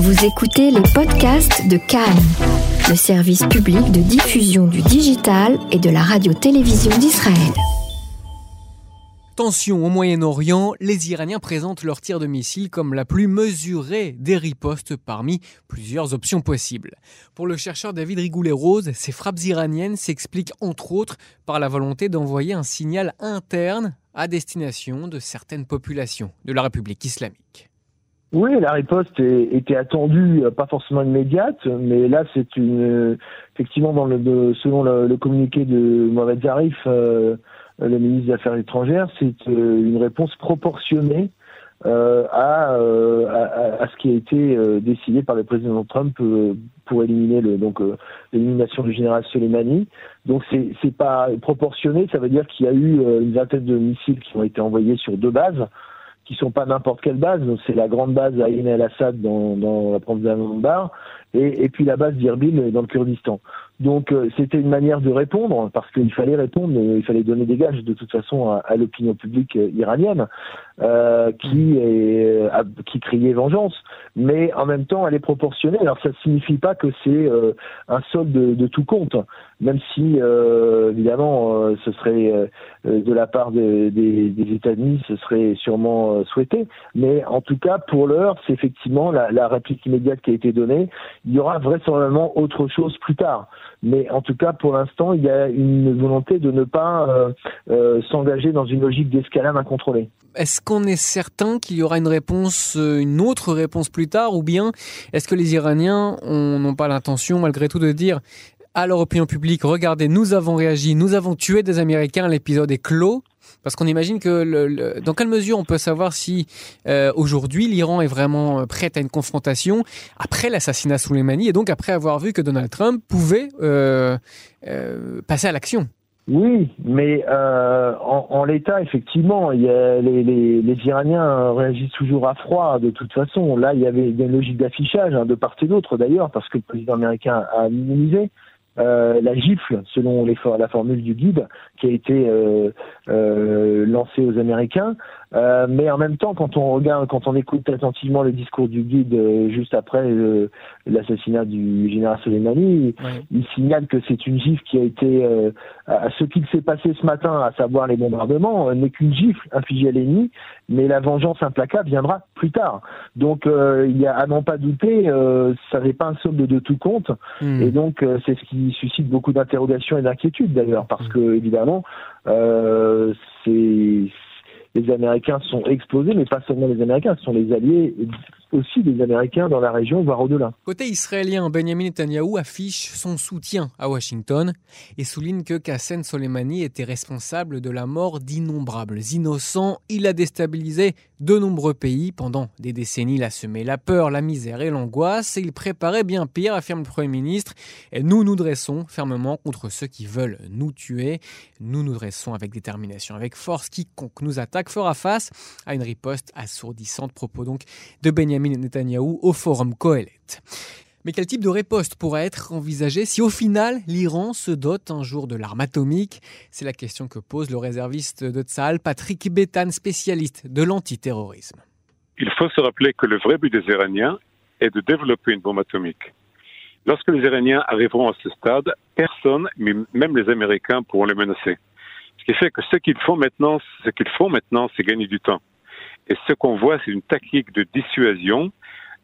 Vous écoutez les podcasts de Cannes, le service public de diffusion du digital et de la radio-télévision d'Israël. Tension au Moyen-Orient, les Iraniens présentent leur tir de missile comme la plus mesurée des ripostes parmi plusieurs options possibles. Pour le chercheur David Rigoulet-Rose, ces frappes iraniennes s'expliquent entre autres par la volonté d'envoyer un signal interne à destination de certaines populations de la République islamique. Oui, la riposte était attendue, pas forcément immédiate, mais là c'est une effectivement dans le selon le, communiqué de Mohamed Zarif, euh, euh, le ministre des Affaires étrangères, c'est euh, une réponse proportionnée euh, à, à, à, ce qui a été décidé par le président Trump pour éliminer le donc l'élimination du général Soleimani. Donc c'est c'est pas proportionné, ça veut dire qu'il y a eu une vingtaine de missiles qui ont été envoyés sur deux bases qui sont pas n'importe quelle base. C'est la grande base à el-Assad dans, dans la province d'Ambar et, et puis la base d'Irbil dans le Kurdistan. Donc euh, c'était une manière de répondre parce qu'il fallait répondre, il fallait donner des gages de toute façon à, l'opinion publique euh, iranienne euh, qui est, qui criait vengeance, mais en même temps elle est proportionnée. Alors ça ne signifie pas que c'est un solde de, tout compte, même si évidemment ce serait de la part des, des États-Unis, ce serait sûrement souhaité, mais en tout cas pour l'heure c'est effectivement la, la réplique immédiate qui a été donnée. Il y aura vraisemblablement autre chose plus tard. Mais en tout cas, pour l'instant, il y a une volonté de ne pas euh, euh, s'engager dans une logique d'escalade incontrôlée. Est-ce qu'on est certain qu'il y aura une réponse, euh, une autre réponse plus tard, ou bien est-ce que les Iraniens n'ont pas l'intention, malgré tout, de dire à l'opinion publique, regardez, nous avons réagi, nous avons tué des Américains, l'épisode est clos, parce qu'on imagine que le, dans quelle mesure on peut savoir si euh, aujourd'hui l'Iran est vraiment euh, prêt à une confrontation après l'assassinat Soleimani et donc après avoir vu que Donald Trump pouvait euh, passer à l'action? Oui, mais en, l'état, effectivement, y a les, les, Iraniens réagissent toujours à froid de toute façon. Là, il y avait une logique d'affichage hein, de part et d'autre d'ailleurs, parce que le président américain a minimisé. Euh, la gifle, selon les, la formule du guide, qui a été euh, euh, lancée aux Américains. Mais en même temps, quand on regarde, quand on écoute attentivement le discours du guide juste après l'assassinat du général Soleimani, il signale que c'est une gifle qui a été à ce qu'il s'est passé ce matin, à savoir les bombardements, n'est qu'une gifle infligée à l'ennemi, mais la vengeance implacable viendra plus tard. Donc il y a à n'en pas douter, ça n'est pas un solde de tout compte, hmm. et donc c'est ce qui suscite beaucoup d'interrogations et d'inquiétudes d'ailleurs, parce que évidemment c'est les Américains sont explosés, mais pas seulement les Américains, ce sont les alliés aussi des Américains dans la région, voire au-delà. Côté israélien, Benjamin Netanyahu affiche son soutien à Washington et souligne que Qassem Soleimani était responsable de la mort d'innombrables innocents. Il a déstabilisé de nombreux pays pendant des décennies. Il a semé la peur, la misère et l'angoisse et il préparait bien pire, affirme le Premier ministre. Et nous nous dressons fermement contre ceux qui veulent nous tuer. Nous nous dressons avec détermination, avec force. Quiconque nous attaque fera face à une riposte assourdissante. Propos donc de Benjamin Benjamin Netanyahou au forum Kohelet. Mais quel type de riposte pourrait être envisagé si au final l'Iran se dote un jour de l'arme atomique? C'est la question que pose le réserviste de Tsahal, Patrick Bétan, spécialiste de l'antiterrorisme. Il faut se rappeler que le vrai but des Iraniens est de développer une bombe atomique. Lorsque les Iraniens arriveront à ce stade, personne, même les Américains, pourront les menacer. Ce qui fait que ce qu'ils font maintenant, ce qu'ils font maintenant, c'est gagner du temps. Et ce qu'on voit, c'est une technique de dissuasion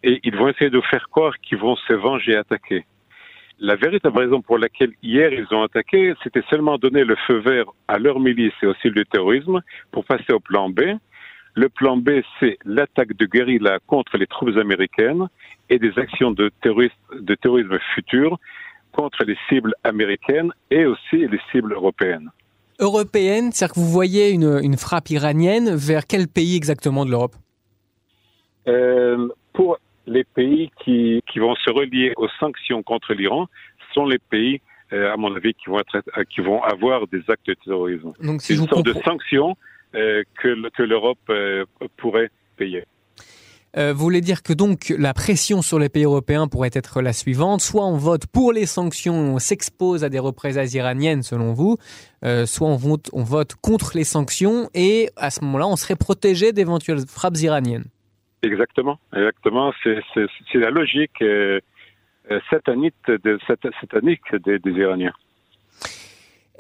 et ils vont essayer de faire croire qu'ils vont se venger et attaquer. La véritable raison pour laquelle hier ils ont attaqué, c'était seulement donner le feu vert à leur milice et aussi le terrorisme pour passer au plan B. Le plan B, c'est l'attaque de guérilla contre les troupes américaines et des actions de, de terrorisme futures contre les cibles américaines et aussi les cibles européennes européenne C'est-à-dire que vous voyez une, frappe iranienne vers quel pays exactement de l'Europe? Euh, Pour les pays qui, vont se relier aux sanctions contre l'Iran, sont les pays, euh, à mon avis, qui vont, être, euh, qui vont avoir des actes de terrorisme. Donc, si une sorte de sanctions que, que l'Europe pourrait payer. Euh, vous voulez dire que donc la pression sur les pays européens pourrait être la suivante soit on vote pour les sanctions, on s'expose à des représailles iraniennes selon vous, euh, soit on vote, on vote contre les sanctions et à ce moment-là on serait protégé d'éventuelles frappes iraniennes. Exactement, exactement. C'est la logique euh, satanique, de, satanique des Iraniens.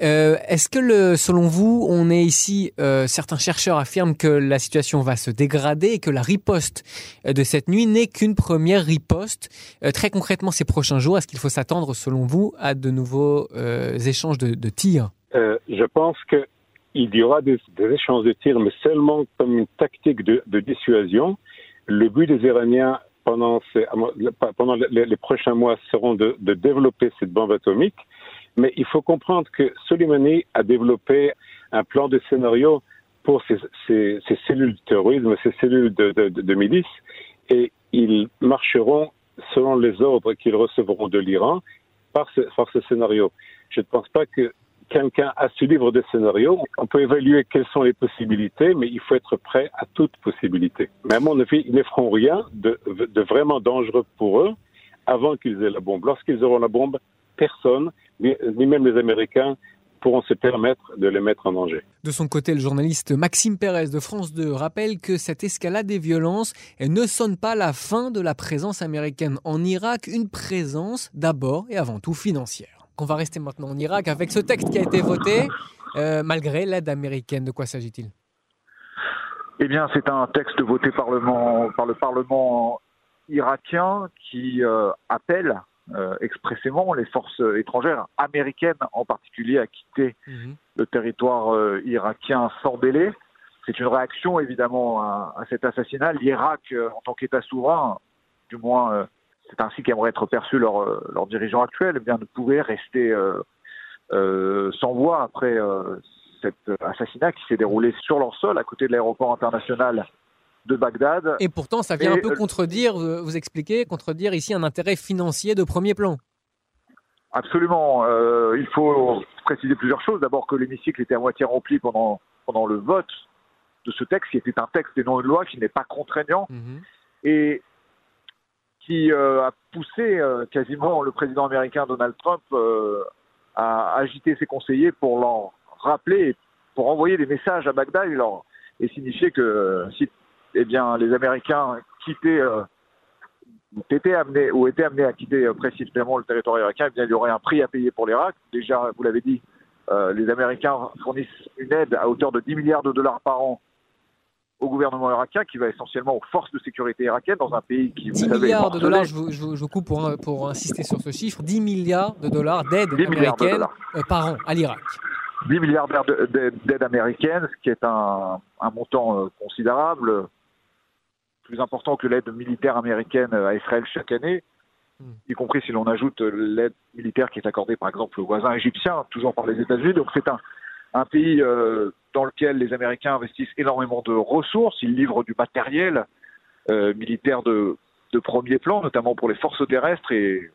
Euh, Est-ce que, selon vous, on est ici, euh, certains chercheurs affirment que la situation va se dégrader et que la riposte euh, de cette nuit n'est qu'une première riposte? Très concrètement, ces prochains jours, est-ce qu'il faut s'attendre, selon vous, à de nouveaux échanges de, de tirs? Je pense que il y aura des, échanges de tirs, mais seulement comme une tactique de, dissuasion. Le but des Iraniens pendant, les, prochains mois seront de développer cette bombe atomique mais il faut comprendre que Soleimani a développé un plan de scénario pour ces, cellules de terrorisme, ces cellules de, de, de, milice, et ils marcheront selon les ordres qu'ils recevront de l'Iran par ce, scénario. Je ne pense pas que quelqu'un a ce livre de scénario. On peut évaluer quelles sont les possibilités, mais il faut être prêt à toute possibilité. Mais à mon avis, ils ne feront rien de vraiment dangereux pour eux avant qu'ils aient la bombe. Lorsqu'ils auront la bombe, personne, ni, même les Américains, pourront se permettre de les mettre en danger. De son côté, le journaliste Maxime Pérez de France 2 rappelle que cette escalade des violences ne sonne pas la fin de la présence américaine en Irak, une présence d'abord et avant tout financière. On va rester maintenant en Irak avec ce texte qui a été voté euh, malgré l'aide américaine. De quoi s'agit-il? Eh bien, c'est un texte voté par le, par le Parlement irakien qui euh, appelle euh, expressément les forces étrangères, américaines en particulier, à quitter mmh. le territoire euh, irakien sans délai. C'est une réaction évidemment à, à cet assassinat. L'Irak, euh, en tant qu'État souverain, du moins euh, c'est ainsi qu'aimerait être perçu leur, euh, leur dirigeant actuel, eh bien ne pouvait rester euh, sans voix après cet assassinat qui s'est déroulé sur leur sol, à côté de l'aéroport international de Bagdad. Et pourtant, ça vient et un peu contredire, vous expliquez, contredire ici un intérêt financier de premier plan. Absolument. Euh, il faut préciser plusieurs choses. D'abord que l'hémicycle était à moitié rempli pendant, pendant le vote de ce texte, qui était un texte et non une loi, qui n'est pas contraignant, -hmm. et qui euh, a poussé euh, quasiment le président américain Donald Trump euh, à agiter ses conseillers pour leur rappeler, pour envoyer des messages à Bagdad et, leur, et signifier que si eh bien, les Américains quittaient, euh, étaient amenés ou étaient amenés à quitter euh, précipitamment le territoire irakien, eh bien, il y aurait un prix à payer pour l'Irak. Déjà, vous l'avez dit, euh, les Américains fournissent une aide à hauteur de 10 milliards de dollars par an au gouvernement irakien, qui va essentiellement aux forces de sécurité irakiennes dans un pays qui, vous 10 savez, milliards de dollars, je vous, je, coupe pour, pour, insister sur ce chiffre, 10 milliards de dollars d'aide américaine de par an à l'Irak. 10 milliards d'aide américaine, ce qui est un, un montant considérable plus important que l'aide militaire américaine à Israël chaque année, mm. y compris si l'on ajoute l'aide militaire qui est accordée par exemple aux voisins égyptiens, toujours par les États-Unis. Donc c'est un, un pays euh, dans lequel les Américains investissent énormément de ressources, ils livrent du matériel euh, militaire de, de premier plan, notamment pour les forces terrestres, et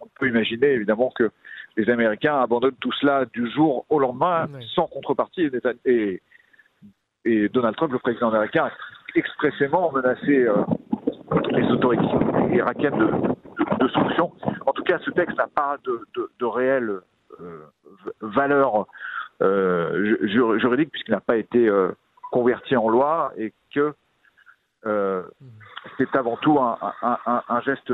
on peut imaginer évidemment que les Américains abandonnent tout cela du jour au lendemain sans contrepartie. Et, et Donald Trump, le président américain, expressément menacé euh, les autorités irakiennes de, sanctions. En tout cas, ce texte n'a pas de, réelle euh, valeur euh, juridique puisqu'il n'a pas été converti en loi et que c'est avant tout un, geste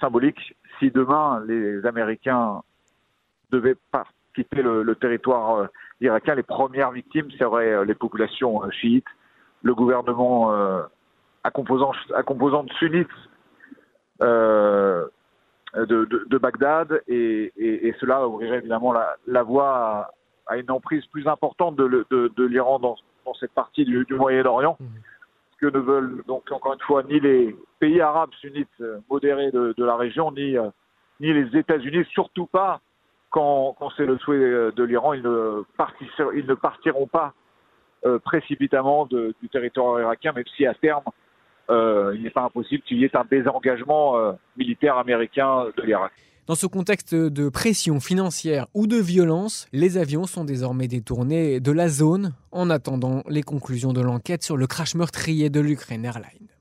symbolique. Si demain les Américains devaient quitter le territoire irakien, les premières victimes seraient les populations chiites le gouvernement euh, à, composante, à composante sunnite euh, de, de, de, Bagdad et, et, et, cela ouvrirait évidemment la, la voie à, à, une emprise plus importante de, de l'Iran dans, dans, cette partie du, du Moyen-Orient. Mmh. Ce que ne veulent donc encore une fois ni les pays arabes sunnites modérés de, la région, ni, ni les États-Unis, surtout pas quand, quand c'est le souhait de l'Iran, ils ne partiront pas euh, précipitamment de, du territoire irakien, même si à terme, euh, il n'est pas impossible qu'il y ait un désengagement euh, militaire américain de l'Irak. Dans ce contexte de pression financière ou de violence, les avions sont désormais détournés de la zone en attendant les conclusions de l'enquête sur le crash meurtrier de l'Ukraine Airlines.